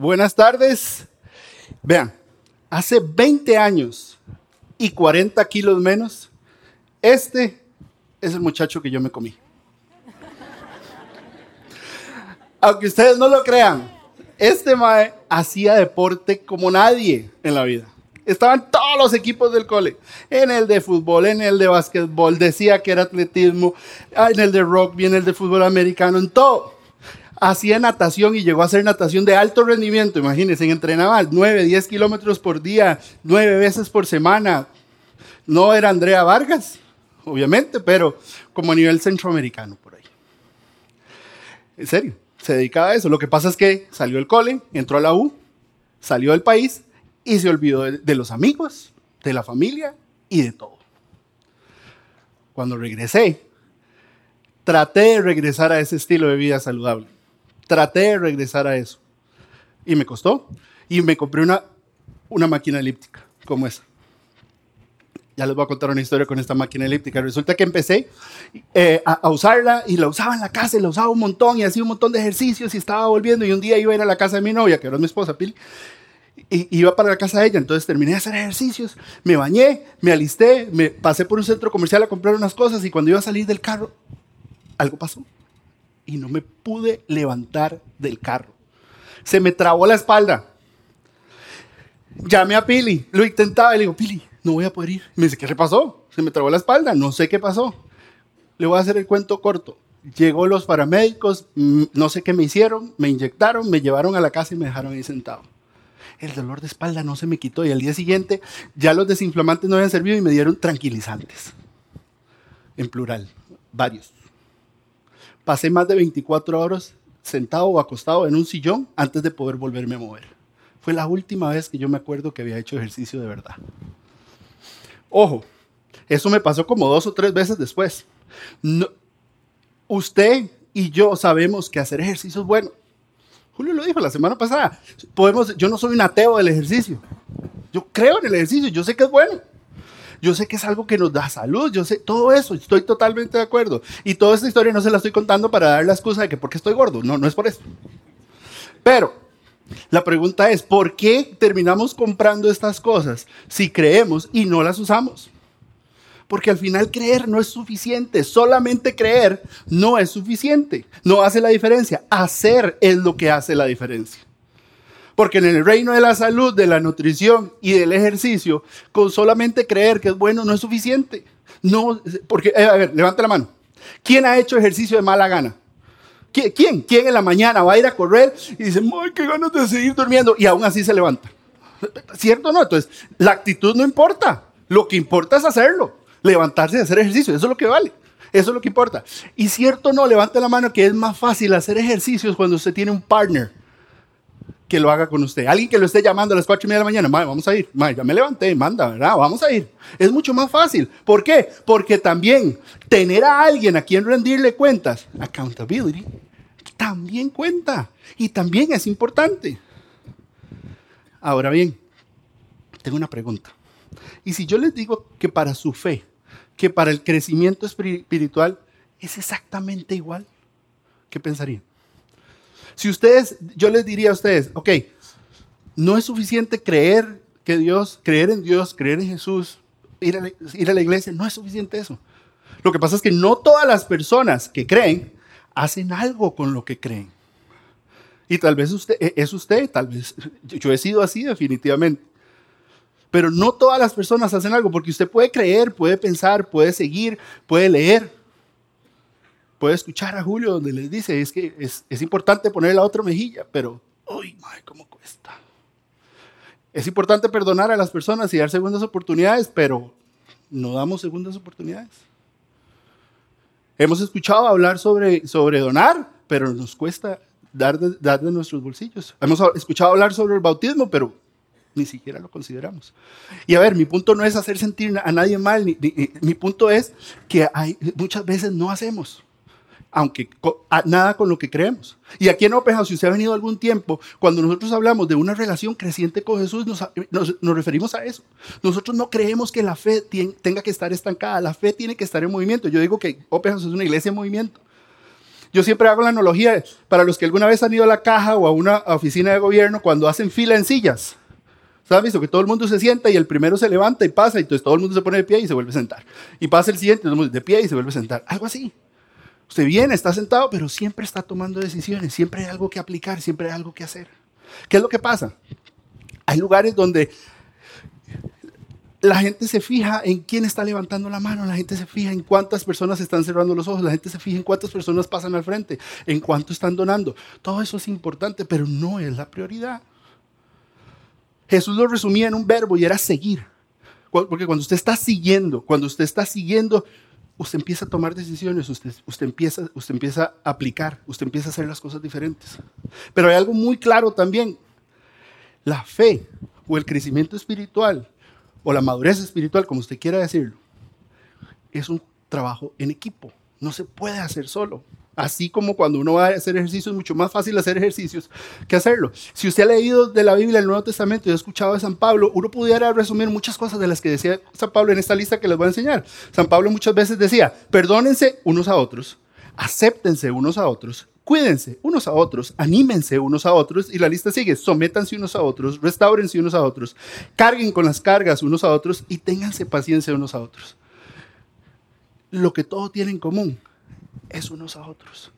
Buenas tardes. Vean, hace 20 años y 40 kilos menos, este es el muchacho que yo me comí. Aunque ustedes no lo crean, este mae hacía deporte como nadie en la vida. Estaban todos los equipos del cole. En el de fútbol, en el de básquetbol, decía que era atletismo, en el de rugby, en el de fútbol americano, en todo. Hacía natación y llegó a hacer natación de alto rendimiento. Imagínense, entrenaba 9, 10 kilómetros por día, 9 veces por semana. No era Andrea Vargas, obviamente, pero como a nivel centroamericano por ahí. En serio, se dedicaba a eso. Lo que pasa es que salió del cole, entró a la U, salió del país y se olvidó de los amigos, de la familia y de todo. Cuando regresé, traté de regresar a ese estilo de vida saludable. Traté de regresar a eso. Y me costó. Y me compré una, una máquina elíptica como esa. Ya les voy a contar una historia con esta máquina elíptica. Resulta que empecé eh, a, a usarla y la usaba en la casa y la usaba un montón y hacía un montón de ejercicios y estaba volviendo. Y un día iba a ir a la casa de mi novia, que ahora es mi esposa, Pili, y iba para la casa de ella, entonces terminé de hacer ejercicios, me bañé, me alisté, me pasé por un centro comercial a comprar unas cosas y cuando iba a salir del carro, algo pasó y no me pude levantar del carro. Se me trabó la espalda. Llamé a Pili, lo intentaba y le digo, Pili, no voy a poder ir. Me dice, ¿qué le pasó? Se me trabó la espalda, no sé qué pasó. Le voy a hacer el cuento corto. Llegó los paramédicos, mm, no sé qué me hicieron, me inyectaron, me llevaron a la casa y me dejaron ahí sentado el dolor de espalda no se me quitó y al día siguiente ya los desinflamantes no habían servido y me dieron tranquilizantes. En plural, varios. Pasé más de 24 horas sentado o acostado en un sillón antes de poder volverme a mover. Fue la última vez que yo me acuerdo que había hecho ejercicio de verdad. Ojo, eso me pasó como dos o tres veces después. Usted y yo sabemos que hacer ejercicio es bueno. Julio lo dijo la semana pasada. Podemos, yo no soy un ateo del ejercicio. Yo creo en el ejercicio, yo sé que es bueno. Yo sé que es algo que nos da salud, yo sé todo eso, estoy totalmente de acuerdo. Y toda esta historia no se la estoy contando para dar la excusa de que porque estoy gordo, no, no es por eso. Pero la pregunta es, ¿por qué terminamos comprando estas cosas si creemos y no las usamos? Porque al final creer no es suficiente. Solamente creer no es suficiente. No hace la diferencia. Hacer es lo que hace la diferencia. Porque en el reino de la salud, de la nutrición y del ejercicio, con solamente creer que es bueno no es suficiente. No, porque, eh, a ver, levanta la mano. ¿Quién ha hecho ejercicio de mala gana? ¿Quién? ¿Quién en la mañana va a ir a correr y dice, ¡ay, qué ganas de seguir durmiendo! Y aún así se levanta. ¿Cierto o no? Entonces, la actitud no importa. Lo que importa es hacerlo levantarse y hacer ejercicio. Eso es lo que vale. Eso es lo que importa. Y cierto no, levante la mano que es más fácil hacer ejercicios cuando usted tiene un partner que lo haga con usted. Alguien que lo esté llamando a las cuatro y media de la mañana. vamos a ir. ya me levanté, manda, ¿verdad? Vamos a ir. Es mucho más fácil. ¿Por qué? Porque también tener a alguien a quien rendirle cuentas, accountability, también cuenta. Y también es importante. Ahora bien, tengo una pregunta. Y si yo les digo que para su fe que para el crecimiento espiritual es exactamente igual. ¿Qué pensarían? Si ustedes, yo les diría a ustedes, ok, no es suficiente creer que Dios, creer en Dios, creer en Jesús, ir a, la, ir a la iglesia, no es suficiente eso. Lo que pasa es que no todas las personas que creen hacen algo con lo que creen. Y tal vez usted e, es usted, tal vez yo he sido así definitivamente. Pero no todas las personas hacen algo, porque usted puede creer, puede pensar, puede seguir, puede leer. Puede escuchar a Julio donde les dice, es que es, es importante poner la otra mejilla, pero, uy, madre, ¿cómo cuesta? Es importante perdonar a las personas y dar segundas oportunidades, pero no damos segundas oportunidades. Hemos escuchado hablar sobre, sobre donar, pero nos cuesta dar dar de nuestros bolsillos. Hemos escuchado hablar sobre el bautismo, pero ni siquiera lo consideramos. Y a ver, mi punto no es hacer sentir a nadie mal, mi punto es que hay, muchas veces no hacemos, aunque nada con lo que creemos. Y aquí en Open si usted ha venido algún tiempo, cuando nosotros hablamos de una relación creciente con Jesús, nos, nos, referimos a eso. Nosotros no creemos que la fe tenga que estar estancada, la fe tiene que estar en movimiento. Yo digo que Open es una iglesia en movimiento. Yo siempre hago la analogía para los que alguna vez han ido a la caja o a una oficina de gobierno cuando hacen fila en sillas. ¿Sabes visto? Que todo el mundo se sienta y el primero se levanta y pasa y entonces todo el mundo se pone de pie y se vuelve a sentar. Y pasa el siguiente, todo el mundo de pie y se vuelve a sentar. Algo así. Usted viene, está sentado, pero siempre está tomando decisiones, siempre hay algo que aplicar, siempre hay algo que hacer. ¿Qué es lo que pasa? Hay lugares donde la gente se fija en quién está levantando la mano, la gente se fija en cuántas personas están cerrando los ojos, la gente se fija en cuántas personas pasan al frente, en cuánto están donando. Todo eso es importante, pero no es la prioridad. Jesús lo resumía en un verbo y era seguir. Porque cuando usted está siguiendo, cuando usted está siguiendo, usted empieza a tomar decisiones, usted, usted, empieza, usted empieza a aplicar, usted empieza a hacer las cosas diferentes. Pero hay algo muy claro también. La fe o el crecimiento espiritual o la madurez espiritual, como usted quiera decirlo, es un trabajo en equipo. No se puede hacer solo. Así como cuando uno va a hacer ejercicios, es mucho más fácil hacer ejercicios que hacerlo. Si usted ha leído de la Biblia el Nuevo Testamento y ha escuchado de San Pablo, uno pudiera resumir muchas cosas de las que decía San Pablo en esta lista que les voy a enseñar. San Pablo muchas veces decía, perdónense unos a otros, acéptense unos a otros, cuídense unos a otros, anímense unos a otros, y la lista sigue, sométanse unos a otros, restáurense unos a otros, carguen con las cargas unos a otros y ténganse paciencia unos a otros. Lo que todo tiene en común es unos a otros.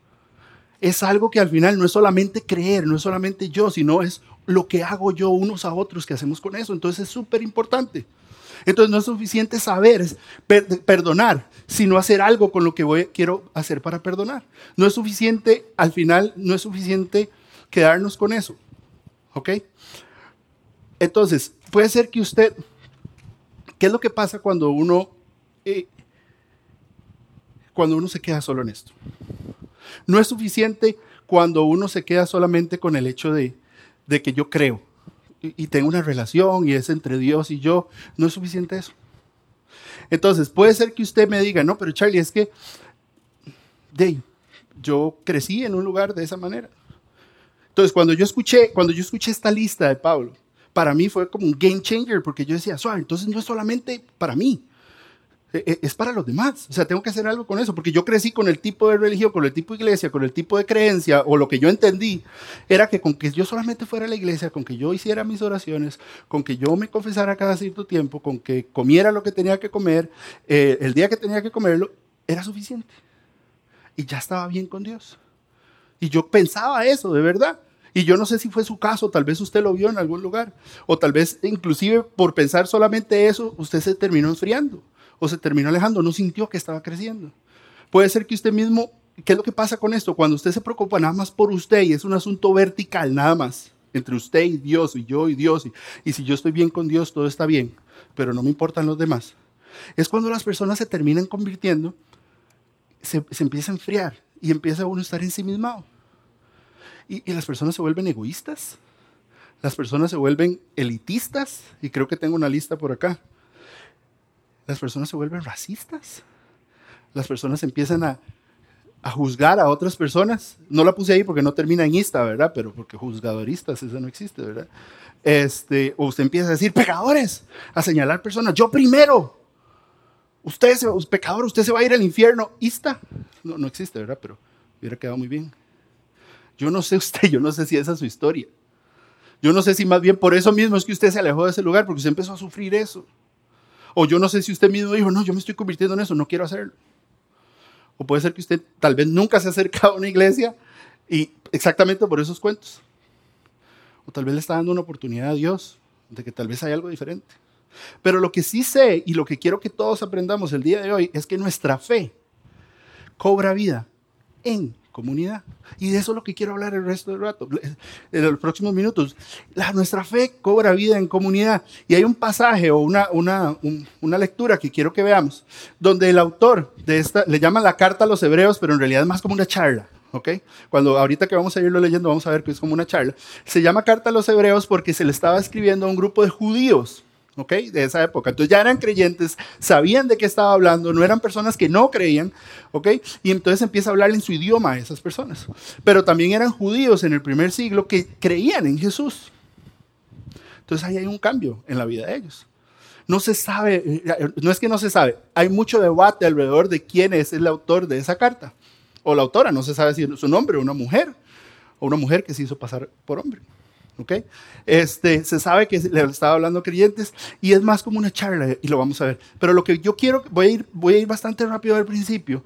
Es algo que al final no es solamente creer, no es solamente yo, sino es lo que hago yo unos a otros que hacemos con eso. Entonces es súper importante. Entonces no es suficiente saber, perdonar, sino hacer algo con lo que voy, quiero hacer para perdonar. No es suficiente, al final, no es suficiente quedarnos con eso. ¿Ok? Entonces, puede ser que usted, ¿qué es lo que pasa cuando uno, eh, cuando uno se queda solo en esto? No es suficiente cuando uno se queda solamente con el hecho de, que yo creo y, tengo una relación y es entre Dios y yo, no es suficiente eso. Entonces, puede ser que usted me diga, no, pero Charlie, es que yo crecí en un lugar de esa manera. Entonces, cuando yo escuché, cuando yo escuché esta lista de Pablo, para mí fue como un game changer porque yo decía, suave, entonces no es solamente para mí, es para los demás. O sea, tengo que hacer algo con eso, porque yo crecí con el tipo de religión, con el tipo de iglesia, con el tipo de creencia, o lo que yo entendí, era que con que yo solamente fuera a la iglesia, con que yo hiciera mis oraciones, con que yo me confesara cada cierto tiempo, con que comiera lo que tenía que comer, eh, el día que tenía que comerlo, era suficiente. Y ya estaba bien con Dios. Y yo pensaba eso, de verdad. Y yo no sé si fue su caso, tal vez usted lo vio en algún lugar, o tal vez inclusive por pensar solamente eso, usted se terminó enfriando o se terminó alejando, no sintió que estaba creciendo. Puede ser que usted mismo, ¿qué es lo que pasa con esto? Cuando usted se preocupa nada más por usted y es un asunto vertical, nada más, entre usted y Dios, y yo y Dios, y, si yo estoy bien con Dios, todo está bien, pero no me importan los demás. Es cuando las personas se terminan convirtiendo, se, empieza a enfriar y empieza uno a estar ensimismado. Y, y las personas se vuelven egoístas, las personas se vuelven elitistas, y creo que tengo una lista por acá las personas se vuelven racistas. Las personas empiezan a, juzgar a otras personas. No la puse ahí porque no termina en ista, ¿verdad? Pero porque juzgadoristas, eso no existe, ¿verdad? Este, o usted empieza a decir, pecadores, a señalar personas, yo primero. Usted, se, pecador, usted se va a ir al infierno. Ista, no, no existe, ¿verdad? Pero hubiera quedado muy bien. Yo no sé usted, yo no sé si esa es su historia. Yo no sé si más bien por eso mismo es que usted se alejó de ese lugar, porque usted empezó a sufrir eso. O yo no sé si usted mismo dijo, no, yo me estoy convirtiendo en eso, no quiero hacerlo. O puede ser que usted tal vez nunca se ha acercado a una iglesia y exactamente por esos cuentos. O tal vez le está dando una oportunidad a Dios de que tal vez hay algo diferente. Pero lo que sí sé y lo que quiero que todos aprendamos el día de hoy es que nuestra fe cobra vida en comunidad. Y de eso es lo que quiero hablar el resto del rato, en los próximos minutos. La, nuestra fe cobra vida en comunidad. Y hay un pasaje o una, una, una lectura que quiero que veamos, donde el autor de esta, le llama la carta a los hebreos, pero en realidad es más como una charla. ¿ok? Cuando ahorita que vamos a irlo leyendo, vamos a ver que es como una charla. Se llama Carta a los Hebreos porque se le estaba escribiendo a un grupo de judíos ¿ok? De esa época. Entonces ya eran creyentes, sabían de qué estaba hablando, no eran personas que no creían, ¿ok? Y entonces empieza a hablar en su idioma a esas personas. Pero también eran judíos en el primer siglo que creían en Jesús. Entonces ahí hay un cambio en la vida de ellos. No se sabe, no es que no se sabe, hay mucho debate alrededor de quién es el autor de esa carta. o la autora, no se sabe si es su nombre, una mujer, o una mujer que se hizo pasar por hombre. ¿Ok? Este, se sabe que le estaba hablando a creyentes y es más como una charla y lo vamos a ver. Pero lo que yo quiero, voy a ir, voy a ir bastante rápido al principio,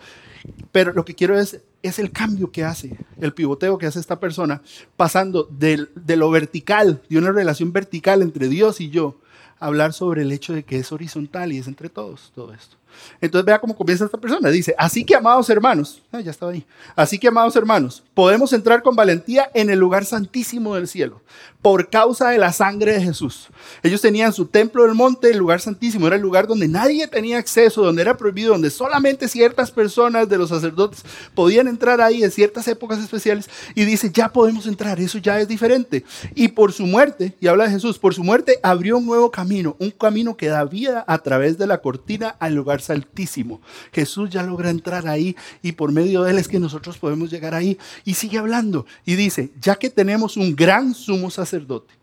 pero lo que quiero es, es el cambio que hace, el pivoteo que hace esta persona, pasando de, de lo vertical, de una relación vertical entre Dios y yo, a hablar sobre el hecho de que es horizontal y es entre todos todo esto. Entonces vea cómo comienza esta persona. Dice, así que amados hermanos, ah, ya estaba ahí, así que amados hermanos, podemos entrar con valentía en el lugar santísimo del cielo por causa de la sangre de Jesús. Ellos tenían su templo del monte, el lugar santísimo, era el lugar donde nadie tenía acceso, donde era prohibido, donde solamente ciertas personas de los sacerdotes podían entrar ahí en ciertas épocas especiales. Y dice, ya podemos entrar, eso ya es diferente. Y por su muerte, y habla de Jesús, por su muerte abrió un nuevo camino, un camino que da vida a través de la cortina al lugar altísimo. Jesús ya logra entrar ahí y por medio de él es que nosotros podemos llegar ahí. Y sigue hablando y dice, ya que tenemos un gran sumo sacerdote,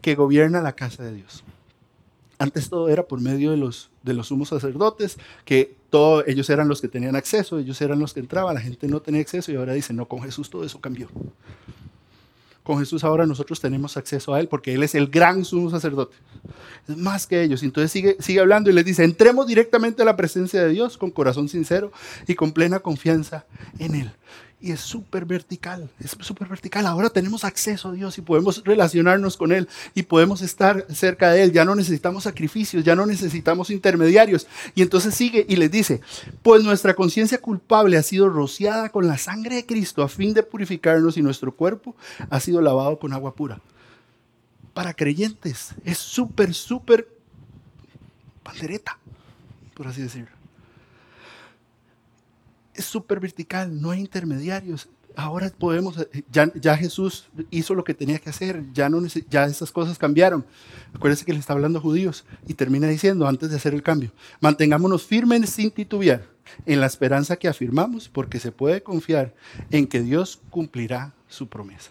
que gobierna la casa de Dios. Antes todo era por medio de los, de los sumos sacerdotes, que todo, ellos eran los que tenían acceso, ellos eran los que entraban, la gente no tenía acceso y ahora dicen, no, con Jesús todo eso cambió. Con Jesús ahora nosotros tenemos acceso a Él porque Él es el gran sumo sacerdote. Es más que ellos. Entonces sigue, sigue hablando y les dice, entremos directamente a la presencia de Dios con corazón sincero y con plena confianza en Él y es súper vertical, es súper vertical. Ahora tenemos acceso a Dios y podemos relacionarnos con Él y podemos estar cerca de Él. Ya no necesitamos sacrificios, ya no necesitamos intermediarios. Y entonces sigue y les dice, pues nuestra conciencia culpable ha sido rociada con la sangre de Cristo a fin de purificarnos y nuestro cuerpo ha sido lavado con agua pura. Para creyentes es súper, súper pandereta, por así decirlo es súper vertical, no hay intermediarios. Ahora podemos, eh, ya, Jesús hizo lo que tenía que hacer, ya, no, ya esas cosas cambiaron. Acuérdense que le está hablando a judíos y termina diciendo antes de hacer el cambio, mantengámonos firmes sin titubear en la esperanza que afirmamos porque se puede confiar en que Dios cumplirá su promesa.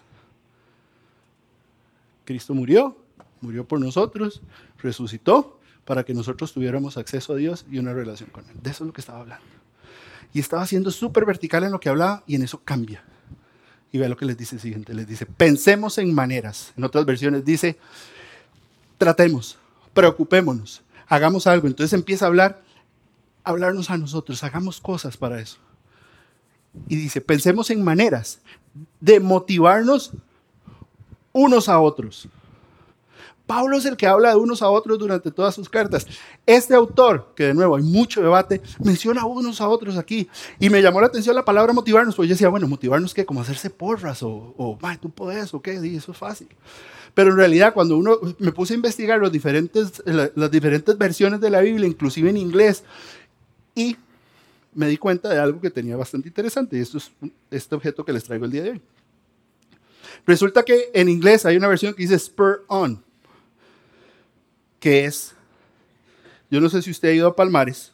Cristo murió, murió por nosotros, resucitó para que nosotros tuviéramos acceso a Dios y una relación con Él. De eso es lo que estaba hablando y estaba siendo súper vertical en lo que hablaba y en eso cambia. Y vea lo que les dice el siguiente, les dice, pensemos en maneras. En otras versiones dice, tratemos, preocupémonos, hagamos algo. Entonces empieza a hablar, hablarnos a nosotros, hagamos cosas para eso. Y dice, pensemos en maneras de motivarnos unos a otros. Pablo es el que habla de unos a otros durante todas sus cartas. Este autor, que de nuevo hay mucho debate, menciona a unos a otros aquí. Y me llamó la atención la palabra motivarnos, porque yo decía, bueno, motivarnos qué, como hacerse porras o, o tú puedes o qué, y eso es fácil. Pero en realidad cuando uno me puse a investigar los diferentes, las diferentes versiones de la Biblia, inclusive en inglés, y me di cuenta de algo que tenía bastante interesante, y esto es este objeto que les traigo el día de hoy. Resulta que en inglés hay una versión que dice spur on que es, yo no sé si usted ha ido a Palmares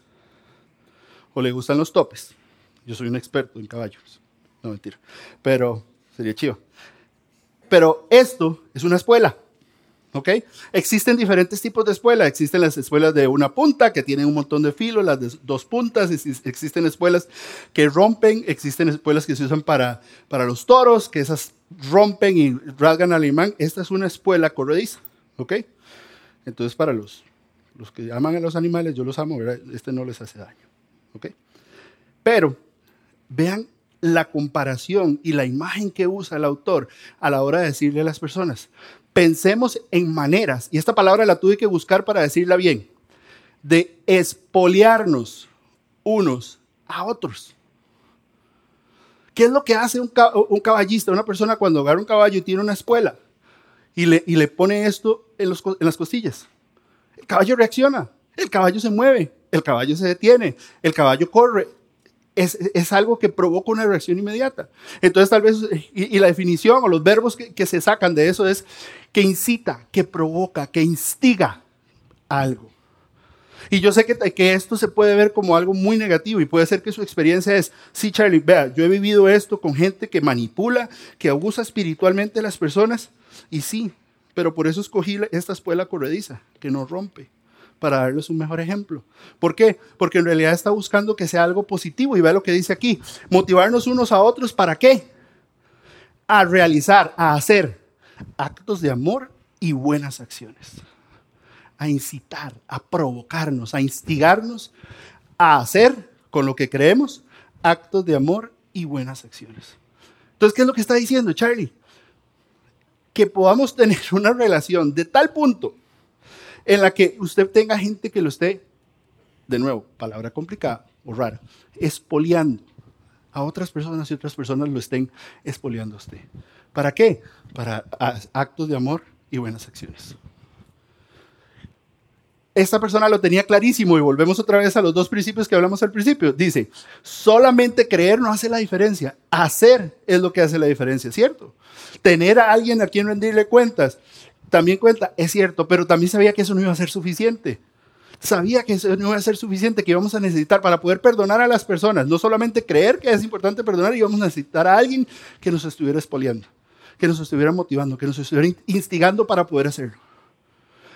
o le gustan los topes. Yo soy un experto en caballos. No mentira. Pero sería chido. Pero esto es una espuela. ¿Ok? Existen diferentes tipos de espuelas. Existen las espuelas de una punta que tienen un montón de filo, las de dos puntas. Existen espuelas que rompen. Existen espuelas que se usan para, para los toros, que esas rompen y rasgan al imán. Esta es una espuela corrediza. ¿Ok? Entonces, para los, los que aman a los animales, yo los amo, este no les hace daño. Pero vean la comparación y la imagen que usa el autor a la hora de decirle a las personas. Pensemos en maneras, y esta palabra la tuve que buscar para decirla bien, de espoliarnos unos a otros. ¿Qué es lo que hace un, caballista, una persona cuando agarra un caballo y tiene una espuela? Y le, y le pone esto en, los, en las costillas. El caballo reacciona, el caballo se mueve, el caballo se detiene, el caballo corre. Es, es, algo que provoca una reacción inmediata. Entonces, tal vez, y, la definición o los verbos que, que, se sacan de eso es que incita, que provoca, que instiga algo. Y yo sé que, que esto se puede ver como algo muy negativo y puede ser que su experiencia es, sí, Charlie, vea, yo he vivido esto con gente que manipula, que abusa espiritualmente a las personas y sí, pero por eso escogí esta espuela corrediza, que no rompe, para darles un mejor ejemplo. ¿Por qué? Porque en realidad está buscando que sea algo positivo y vea lo que dice aquí. Motivarnos unos a otros para qué? A realizar, a hacer actos de amor y buenas acciones. A incitar, a provocarnos, a instigarnos a hacer con lo que creemos actos de amor y buenas acciones. Entonces, ¿qué es lo que está diciendo Charlie? Que podamos tener una relación de tal punto en la que usted tenga gente que lo esté, de nuevo, palabra complicada o rara, espoliando a otras personas y otras personas lo estén espoliando a usted. ¿Para qué? Para actos de amor y buenas acciones. Esta persona lo tenía clarísimo y volvemos otra vez a los dos principios que hablamos al principio. Dice, solamente creer no hace la diferencia, hacer es lo que hace la diferencia, ¿cierto? Tener a alguien a quien rendirle cuentas, también cuenta, es cierto, pero también sabía que eso no iba a ser suficiente. Sabía que eso no iba a ser suficiente, que íbamos a necesitar para poder perdonar a las personas, no solamente creer que es importante perdonar, íbamos a necesitar a alguien que nos estuviera expoliando, que nos estuviera motivando, que nos estuviera instigando para poder hacerlo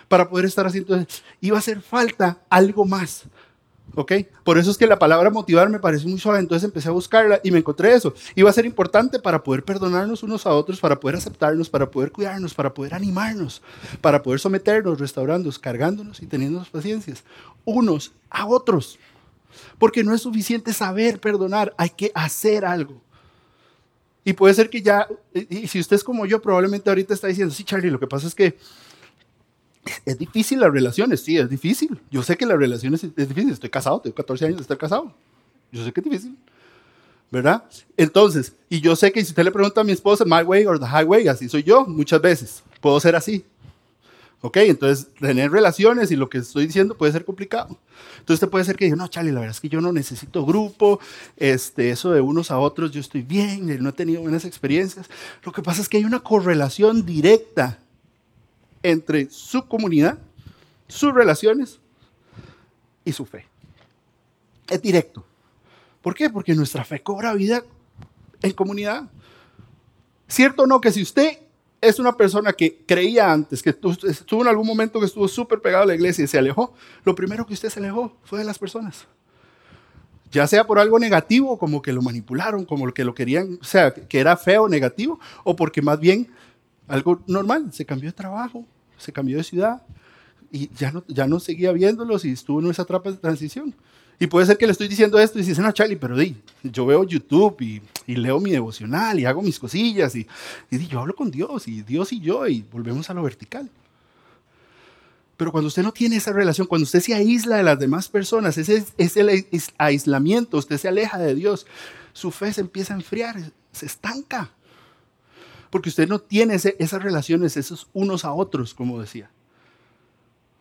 para poder estar haciendo Iba a hacer falta algo más. ¿Ok? Por eso es que la palabra motivar me pareció muy suave, entonces empecé a buscarla y me encontré eso. Iba a ser importante para poder perdonarnos unos a otros, para poder aceptarnos, para poder cuidarnos, para poder animarnos, para poder someternos, restaurándonos, cargándonos y teniendo paciencias unos a otros. Porque no es suficiente saber perdonar, hay que hacer algo. Y puede ser que ya, y si usted es como yo, probablemente ahorita está diciendo, sí, Charlie, lo que pasa es que es difícil las relaciones, sí, es difícil. Yo sé que las relaciones es, difícil. Estoy casado, tengo 14 años de estar casado. Yo sé que es difícil. ¿Verdad? Entonces, y yo sé que si usted le pregunta a mi esposa, my way or the highway, así soy yo muchas veces. Puedo ser así. ¿Ok? Entonces, tener relaciones y lo que estoy diciendo puede ser complicado. Entonces, usted puede ser que diga, no, Charlie, la verdad es que yo no necesito grupo, este, eso de unos a otros, yo estoy bien, no he tenido buenas experiencias. Lo que pasa es que hay una correlación directa entre su comunidad, sus relaciones y su fe. Es directo. ¿Por qué? Porque nuestra fe cobra vida en comunidad. ¿Cierto o no que si usted es una persona que creía antes, que estuvo en algún momento que estuvo súper pegado a la iglesia y se alejó, lo primero que usted se alejó fue de las personas? Ya sea por algo negativo, como que lo manipularon, como que lo querían, o sea, que era feo, negativo, o porque más bien algo normal, se cambió de trabajo, se cambió de ciudad y ya no, ya no seguía viéndolos y estuvo en esa etapa de transición. Y puede ser que le estoy diciendo esto y dice, no, Charlie, pero di, yo veo YouTube y, leo mi devocional y hago mis cosillas y, y yo hablo con Dios y Dios y yo y volvemos a lo vertical. Pero cuando usted no tiene esa relación, cuando usted se aísla de las demás personas, ese es el aislamiento, usted se aleja de Dios, su fe se empieza a enfriar, se estanca porque usted no tiene esas relaciones, esos unos a otros, como decía.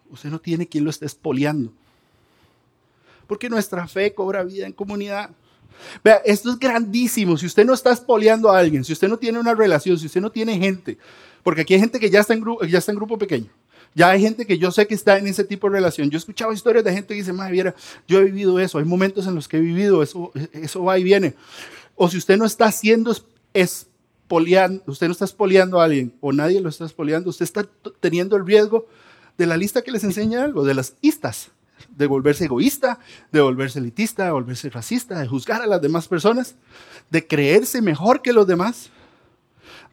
Usted no tiene quien lo esté espoliando. Porque nuestra fe cobra vida en comunidad. Vea, esto es grandísimo. Si usted no está espoliando a alguien, si usted no tiene una relación, si usted no tiene gente, porque aquí hay gente que ya está en, grupo, ya está en grupo pequeño. Ya hay gente que yo sé que está en ese tipo de relación. Yo he escuchado historias de gente que dice, madre, viera, yo he vivido eso. Hay momentos en los que he vivido eso, eso va y viene. O si usted no está haciendo es, usted no está espoleando a alguien o nadie lo está espoleando, usted está teniendo el riesgo de la lista que les enseña algo, de las istas, de volverse egoísta, de volverse elitista, de volverse racista, de juzgar a las demás personas, de creerse mejor que los demás,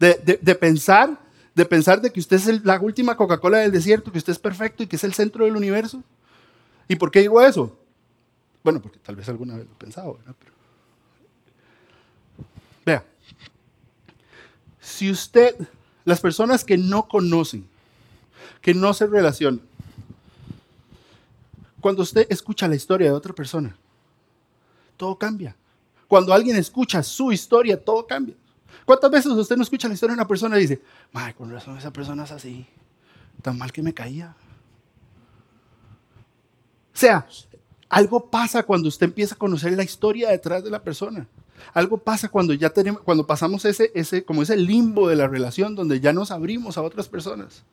de, pensar, de pensar de que usted es la última Coca-Cola del desierto, que usted es perfecto y que es el centro del universo. ¿Y por qué digo eso? Bueno, porque tal vez alguna vez lo he pensado, ¿verdad? vea, si usted, las personas que no conocen, que no se relacionan, cuando usted escucha la historia de otra persona, todo cambia. Cuando alguien escucha su historia, todo cambia. ¿Cuántas veces usted no escucha la historia de una persona y dice, Madre, con razón esa persona es así, tan mal que me caía? O sea, algo pasa cuando usted empieza a conocer la historia detrás de la persona. Algo pasa cuando ya tenemos, cuando pasamos ese, ese, como ese limbo de la relación donde ya nos abrimos a otras personas.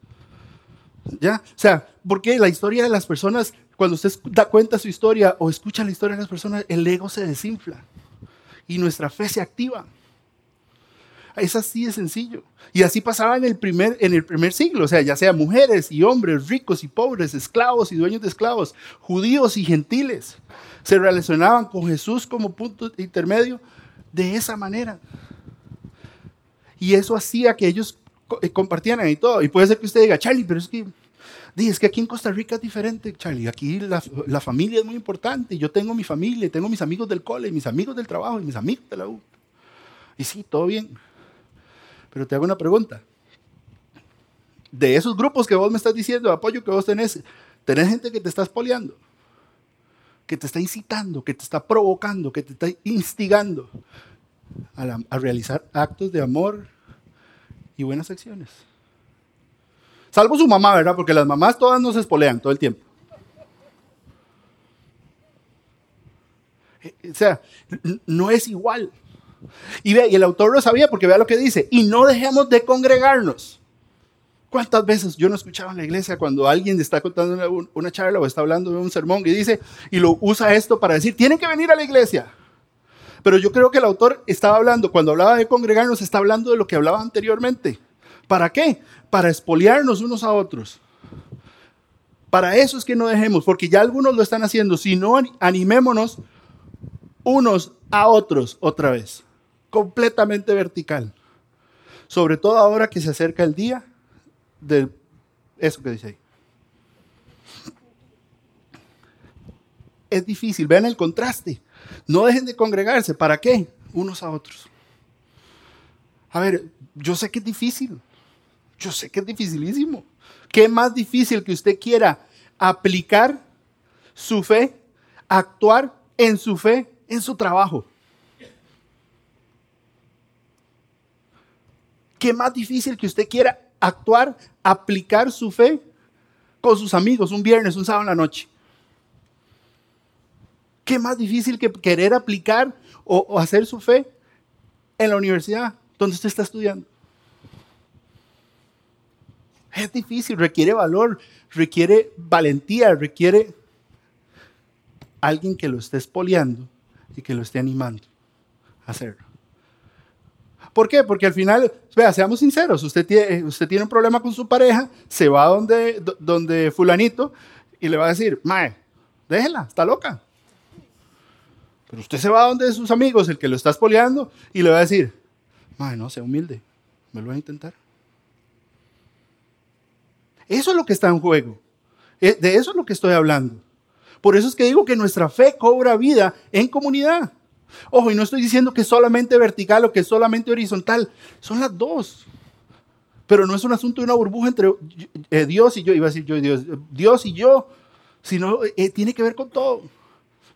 ¿Ya? O sea, porque la historia de las personas, cuando usted da cuenta su historia o escucha la historia de las personas, el ego se desinfla y nuestra fe se activa. Es así de sencillo. Y así pasaba en el, primer, en el primer siglo, o sea, ya sea mujeres y hombres, ricos y pobres, esclavos y dueños de esclavos, judíos y gentiles, se relacionaban con Jesús como punto intermedio de esa manera. Y eso hacía que ellos eh, compartieran y todo. Y puede ser que usted diga, Charlie, pero es que, que aquí en Costa Rica es diferente, Charlie. Aquí la, la familia es muy importante. Yo tengo mi familia, tengo mis amigos del cole, mis amigos del trabajo y mis amigos de la U. Y sí, todo bien. Pero te hago una pregunta. De esos grupos que vos me estás diciendo, de apoyo que vos tenés, tenés gente que te está espoleando, que te está incitando, que te está provocando, que te está instigando a, a realizar actos de amor y buenas acciones. Salvo su mamá, ¿verdad? Porque las mamás todas nos espolean todo el tiempo. Eh, o sea, no es igual. Y, ve, y el autor lo sabía porque vea lo que dice, y no dejemos de congregarnos. ¿Cuántas veces yo no escuchaba en la iglesia cuando alguien está contando una, charla o está hablando de un sermón y dice, y lo usa esto para decir, tienen que venir a la iglesia? Pero yo creo que el autor estaba hablando, cuando hablaba de congregarnos, está hablando de lo que hablaba anteriormente. ¿Para qué? Para espoliarnos unos a otros. Para eso es que no dejemos, porque ya algunos lo están haciendo. Si no, animémonos unos a otros otra vez completamente vertical. Sobre todo ahora que se acerca el día de eso que dice ahí. Es difícil, vean el contraste. No dejen de congregarse. ¿Para qué? Unos a otros. A ver, yo sé que es difícil. Yo sé que es dificilísimo. ¿Qué más difícil que usted quiera aplicar su fe, actuar en su fe en su trabajo? ¿Qué más difícil que usted quiera actuar, aplicar su fe con sus amigos un viernes, un sábado en la noche? ¿Qué más difícil que querer aplicar o, hacer su fe en la universidad donde usted está estudiando? Es difícil, requiere valor, requiere valentía, requiere alguien que lo esté espoleando y que lo esté animando a hacerlo. ¿Por qué? Porque al final, vea, seamos sinceros, usted tiene, usted tiene un problema con su pareja, se va donde, donde fulanito y le va a decir, mae, déjela, está loca. Pero usted se va donde sus amigos, el que lo está espoleando, y le va a decir, mae, no, sea humilde, me lo va a intentar. Eso es lo que está en juego. E, de eso es lo que estoy hablando. Por eso es que digo que nuestra fe cobra vida en comunidad. Ojo, y no estoy diciendo que solamente vertical o que solamente horizontal, son las dos. Pero no es un asunto de una burbuja entre eh, Dios y yo, iba a decir yo y Dios, Dios y yo, sino eh, tiene que ver con todo.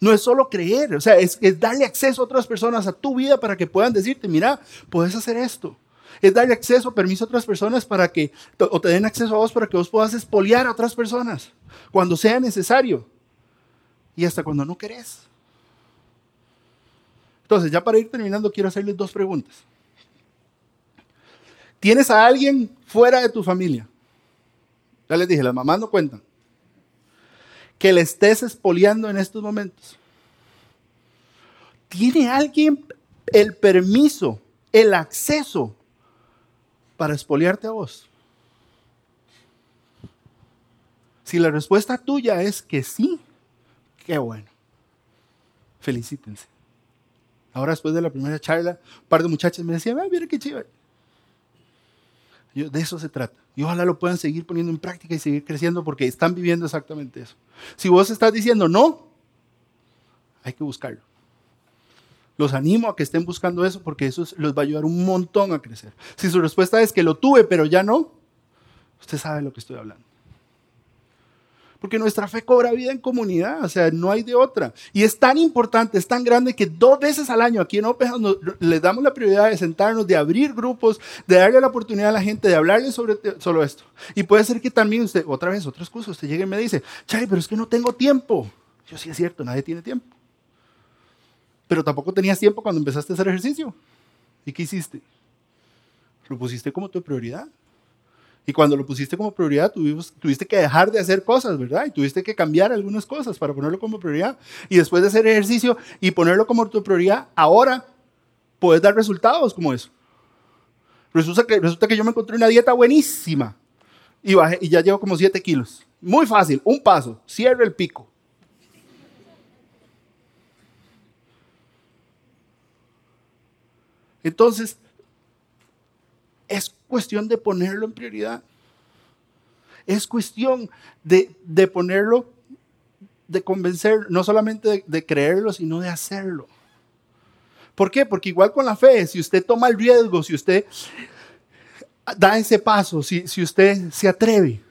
No es solo creer, o sea, es, es, darle acceso a otras personas a tu vida para que puedan decirte, mira, puedes hacer esto. Es darle acceso, permiso a otras personas para que, o te den acceso a vos para que vos puedas espoliar a otras personas cuando sea necesario y hasta cuando no querés. Entonces, ya para ir terminando, quiero hacerles dos preguntas. ¿Tienes a alguien fuera de tu familia? Ya les dije, las mamás no cuentan. Que le estés espoliando en estos momentos. ¿Tiene alguien el permiso, el acceso para espoliarte a vos? Si la respuesta tuya es que sí, qué bueno. Felicítense. Ahora después de la primera charla, un par de muchachos me decían, ah, mira qué. Yo, de eso se trata. Y ojalá lo puedan seguir poniendo en práctica y seguir creciendo porque están viviendo exactamente eso. Si vos estás diciendo no, hay que buscarlo. Los animo a que estén buscando eso porque eso les va a ayudar un montón a crecer. Si su respuesta es que lo tuve pero ya no, usted sabe lo que estoy hablando. Porque nuestra fe cobra vida en comunidad, o sea, no hay de otra. Y es tan importante, es tan grande que dos veces al año aquí en Open le damos la prioridad de sentarnos, de abrir grupos, de darle la oportunidad a la gente de hablarle sobre solo esto. Y puede ser que también usted, otra vez, otra excusa, usted llegue y me dice, Chay, pero es que no tengo tiempo. Yo sí es cierto, nadie tiene tiempo. Pero tampoco tenías tiempo cuando empezaste a hacer ejercicio. ¿Y qué hiciste? Lo pusiste como tu prioridad. Y cuando lo pusiste como prioridad, tuviste que dejar de hacer cosas, ¿verdad? Y tuviste que cambiar algunas cosas para ponerlo como prioridad. Y después de hacer ejercicio y ponerlo como tu prioridad, ahora puedes dar resultados como eso. Resulta que, resulta que yo me encontré una dieta buenísima y, bajé, y ya llevo como 7 kilos. Muy fácil, un paso, cierre el pico. Entonces, es cuestión de ponerlo en prioridad. Es cuestión de, de ponerlo, de convencer, no solamente de, creerlo, sino de hacerlo. ¿Por qué? Porque igual con la fe, si usted toma el riesgo, si usted da ese paso, si, si usted se atreve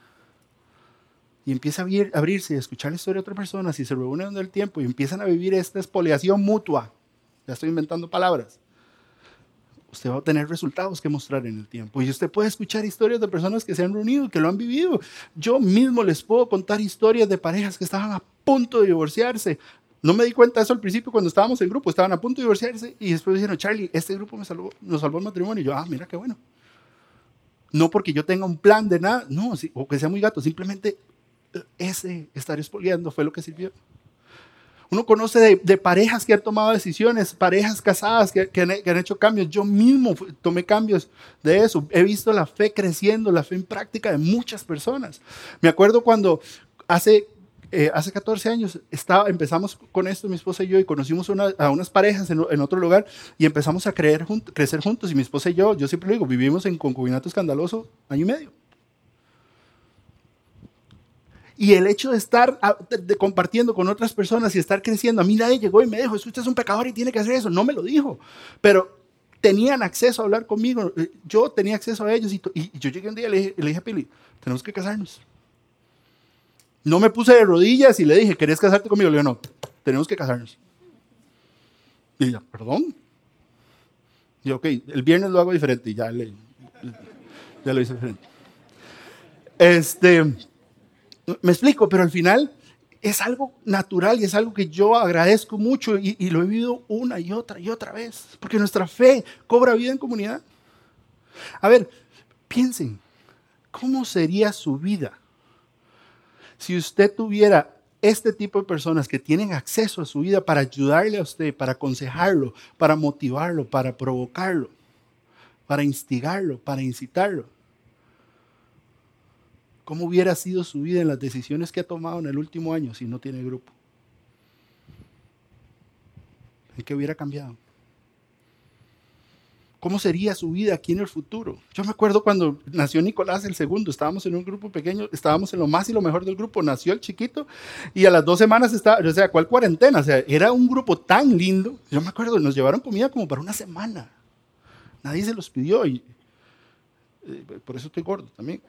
y empieza a abrirse y a escuchar la historia de otra persona, si se reúnen en el tiempo y empiezan a vivir esta expoliación mutua, ya estoy inventando palabras, usted va a tener resultados que mostrar en el tiempo. Y usted puede escuchar historias de personas que se han reunido, que lo han vivido. Yo mismo les puedo contar historias de parejas que estaban a punto de divorciarse. No me di cuenta de eso al principio cuando estábamos en grupo, estaban a punto de divorciarse y después dijeron, Charlie, este grupo me salvó, nos salvó el matrimonio. Y yo, ah, mira qué bueno. No porque yo tenga un plan de nada, no, o que sea muy gato, simplemente eh, ese estar expoliando fue lo que sirvió. Uno conoce de, parejas que han tomado decisiones, parejas casadas que, han, hecho cambios. Yo mismo tomé cambios de eso. He visto la fe creciendo, la fe en práctica de muchas personas. Me acuerdo cuando hace, eh, hace 14 años estaba, empezamos con esto, mi esposa y yo, y conocimos a unas parejas en, otro lugar y empezamos a creer, crecer juntos. Y mi esposa y yo, yo siempre digo, vivimos en concubinato escandaloso año y medio. Y el hecho de estar ah, compartiendo con otras personas y estar creciendo, a mí nadie llegó y me dijo, usted es un pecador y tiene que hacer eso. No me lo dijo, pero tenían acceso a hablar conmigo. Eh, yo tenía acceso a ellos y, yo llegué un día y le dije, a Pili, tenemos que casarnos. No me puse de rodillas y le dije, ¿querés casarte conmigo? Le dije, no, tenemos que casarnos. Y ella, perdón. Y yo, ok, el viernes lo hago diferente y ya, le, ya lo hice diferente. Este, me explico, pero al final es algo natural y es algo que yo agradezco mucho y, lo he vivido una y otra y otra vez, porque nuestra fe cobra vida en comunidad. A ver, piensen, ¿cómo sería su vida si usted tuviera este tipo de personas que tienen acceso a su vida para ayudarle a usted, para aconsejarlo, para motivarlo, para provocarlo, para instigarlo, para incitarlo? ¿Cómo hubiera sido su vida en las decisiones que ha tomado en el último año si no tiene grupo? ¿En qué hubiera cambiado? ¿Cómo sería su vida aquí en el futuro? Yo me acuerdo cuando nació Nicolás el segundo, estábamos en un grupo pequeño, estábamos en lo más y lo mejor del grupo, nació el chiquito y a las dos semanas estaba, o sea, ¿cuál cuarentena? O sea, era un grupo tan lindo. Yo me acuerdo, nos llevaron comida como para una semana. Nadie se los pidió y eh, por eso estoy gordo también.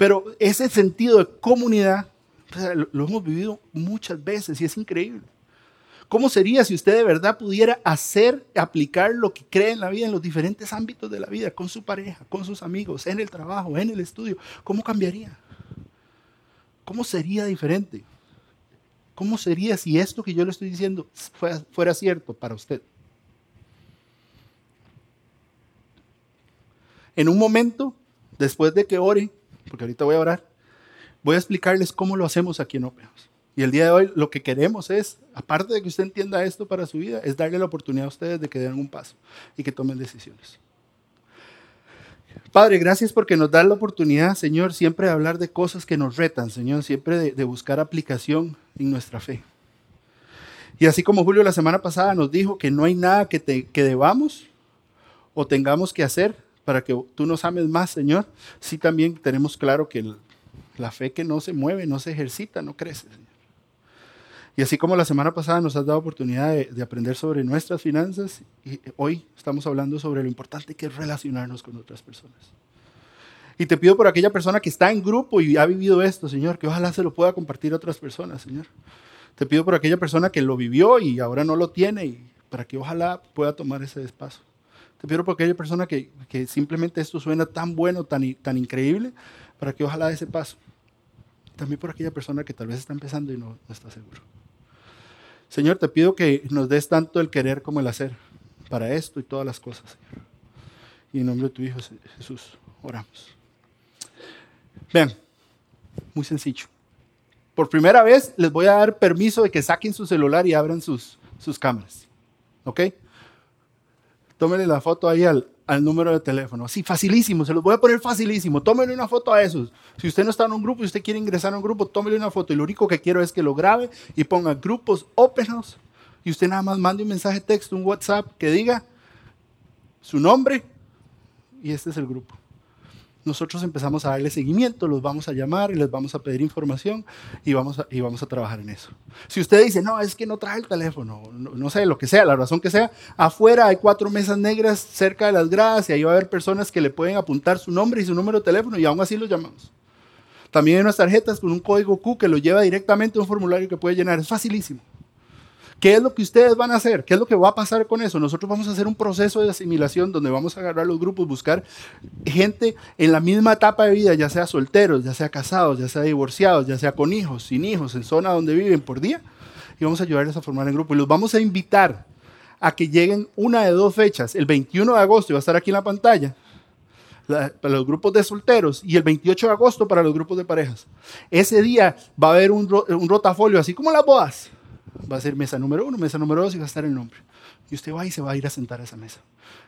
Pero ese sentido de comunidad lo, hemos vivido muchas veces y es increíble. ¿Cómo sería si usted de verdad pudiera hacer, aplicar lo que cree en la vida en los diferentes ámbitos de la vida, con su pareja, con sus amigos, en el trabajo, en el estudio? ¿Cómo cambiaría? ¿Cómo sería diferente? ¿Cómo sería si esto que yo le estoy diciendo fuera, cierto para usted? En un momento, después de que ore, porque ahorita voy a orar, voy a explicarles cómo lo hacemos aquí en Opeos. Y el día de hoy lo que queremos es, aparte de que usted entienda esto para su vida, es darle la oportunidad a ustedes de que den un paso y que tomen decisiones. Padre, gracias porque nos da la oportunidad, Señor, siempre de hablar de cosas que nos retan, Señor, siempre de, buscar aplicación en nuestra fe. Y así como Julio la semana pasada nos dijo que no hay nada que, que debamos o tengamos que hacer para que tú nos ames más, Señor, sí también tenemos claro que la fe que no se mueve, no se ejercita, no crece, Señor. Y así como la semana pasada nos has dado oportunidad de, aprender sobre nuestras finanzas, hoy estamos hablando sobre lo importante que es relacionarnos con otras personas. Y te pido por aquella persona que está en grupo y ha vivido esto, Señor, que ojalá se lo pueda compartir a otras personas, Señor. Te pido por aquella persona que lo vivió y ahora no lo tiene, y para que ojalá pueda tomar ese espacio. Te pido por aquella persona que, simplemente esto suena tan bueno, tan, increíble, para que ojalá dé ese paso. También por aquella persona que tal vez está empezando y no, está seguro. Señor, te pido que nos des tanto el querer como el hacer para esto y todas las cosas, Señor. Y en nombre de tu Hijo Jesús, oramos. Vean, muy sencillo. Por primera vez les voy a dar permiso de que saquen su celular y abran sus cámaras. ¿Ok? Tómenle la foto ahí al, al número de teléfono. Así, facilísimo, se los voy a poner facilísimo. Tómenle una foto a esos. Si usted no está en un grupo y usted quiere ingresar a un grupo, tómenle una foto. Y lo único que quiero es que lo grabe y ponga grupos open house. Y usted nada más mande un mensaje texto, un WhatsApp que diga su nombre y este es el grupo nosotros empezamos a darle seguimiento, los vamos a llamar y les vamos a pedir información y vamos a, y vamos a trabajar en eso. Si usted dice, no, es que no trae el teléfono, no, sé, lo que sea, la razón que sea, afuera hay cuatro mesas negras cerca de las gradas y ahí va a haber personas que le pueden apuntar su nombre y su número de teléfono y aún así los llamamos. También hay unas tarjetas con un código Q que lo lleva directamente a un formulario que puede llenar, es facilísimo. ¿Qué es lo que ustedes van a hacer? ¿Qué es lo que va a pasar con eso? Nosotros vamos a hacer un proceso de asimilación donde vamos a agarrar los grupos, buscar gente en la misma etapa de vida, ya sea solteros, ya sea casados, ya sea divorciados, ya sea con hijos, sin hijos, en zona donde viven por día, y vamos a ayudarles a formar el grupo. Y los vamos a invitar a que lleguen una de dos fechas. El 21 de agosto, y va a estar aquí en la pantalla, para los grupos de solteros y el 28 de agosto para los grupos de parejas. Ese día va a haber un, un rotafolio, así como las bodas va a ser mesa número uno, mesa número dos y va a estar el nombre. Y usted va y se va a ir a sentar a esa mesa.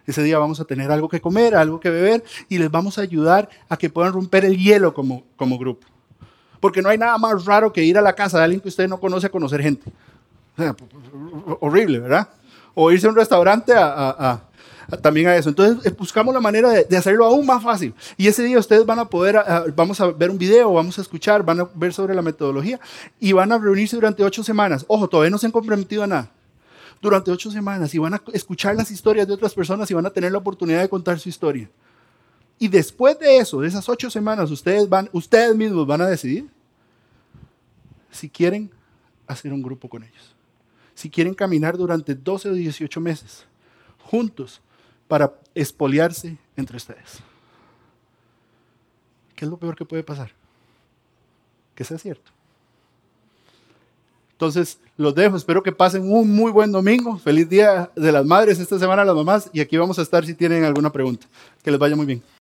Ese día vamos a tener algo que comer, algo que beber y les vamos a ayudar a que puedan romper el hielo como, como grupo. Porque no hay nada más raro que ir a la casa de alguien que usted no conoce a conocer gente. horrible, ¿verdad? O irse a un restaurante a también a eso. Entonces eh, buscamos la manera de, hacerlo aún más fácil. Y ese día ustedes van a poder, vamos a ver un video, vamos a escuchar, van a ver sobre la metodología y van a reunirse durante ocho semanas. Ojo, todavía no se han comprometido a nada. Durante ocho semanas y van a escuchar las historias de otras personas y van a tener la oportunidad de contar su historia. Y después de eso, de esas ocho semanas, ustedes, van, ustedes mismos van a decidir si quieren hacer un grupo con ellos. Si quieren caminar durante 12 o 18 meses juntos para espoliarse entre ustedes. ¿Qué es lo peor que puede pasar? Que sea cierto. Entonces, los dejo. Espero que pasen un muy buen domingo. Feliz Día de las Madres esta semana, las mamás. Y aquí vamos a estar si tienen alguna pregunta. Que les vaya muy bien.